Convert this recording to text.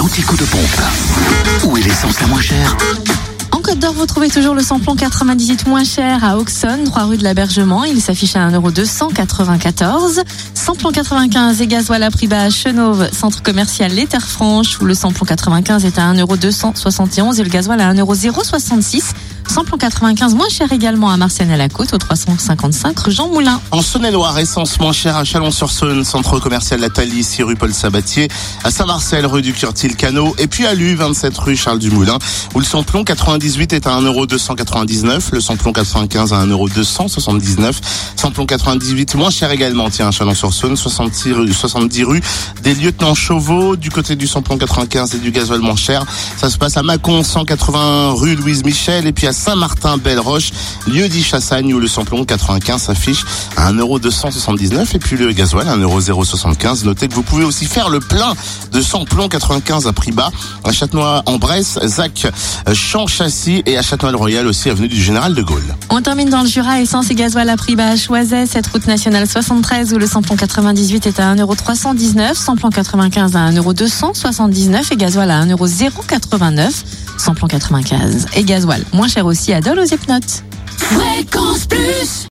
l'antico de pompe. Où est l'essence la moins chère En Côte d'Or, vous trouvez toujours le samplon 98 moins cher à Auxonne, 3 rue de l'Abergement. Il s'affiche à 1,294€. Samplon 95 et gasoil à prix bas à Chenauve, centre commercial Les Terres Franches, où le samplon 95 est à 1,271€ et le gasoil à 1,066€. Samplon 95 moins cher également à Marseille à la Côte, au 355 rue Jean Moulin. En Saône-et-Loire, essence moins chère à Chalon-sur-Saône, centre commercial La Thalie, 6 rue Paul Sabatier, à Saint-Marcel, rue du Curtil-Cano, et puis à Lu, 27 rue Charles Dumoulin, où le samplon 98 est à 1,299€, le samplon 95 à 1,279€, samplon 98 moins cher également, tiens, à Chalon-sur-Saône, 70 rue, 70 rue des lieutenants Chauveau, du côté du samplon 95 et du gasoil moins cher. Ça se passe à Mâcon, 180 rue Louise Michel, et puis à Saint-Martin-Belle-Roche, lieu dit Chassagne, où le samplon 95 s'affiche à 1,279€ et puis le gasoil à 1,075€. Notez que vous pouvez aussi faire le plein de samplon 95 à prix bas à Châtenois-en-Bresse, Zac, Champ-Châssis et à Châtenois-le-Royal aussi avenue du Général de Gaulle. On termine dans le Jura, essence et gasoil à prix bas à Choiset, cette route nationale 73 où le samplon 98 est à 1,319€, samplon 95 à 1,279€ et gasoil à 1,089€, samplon 95 et gasoil moins cher aussi à Dole aux. Fréquence Plus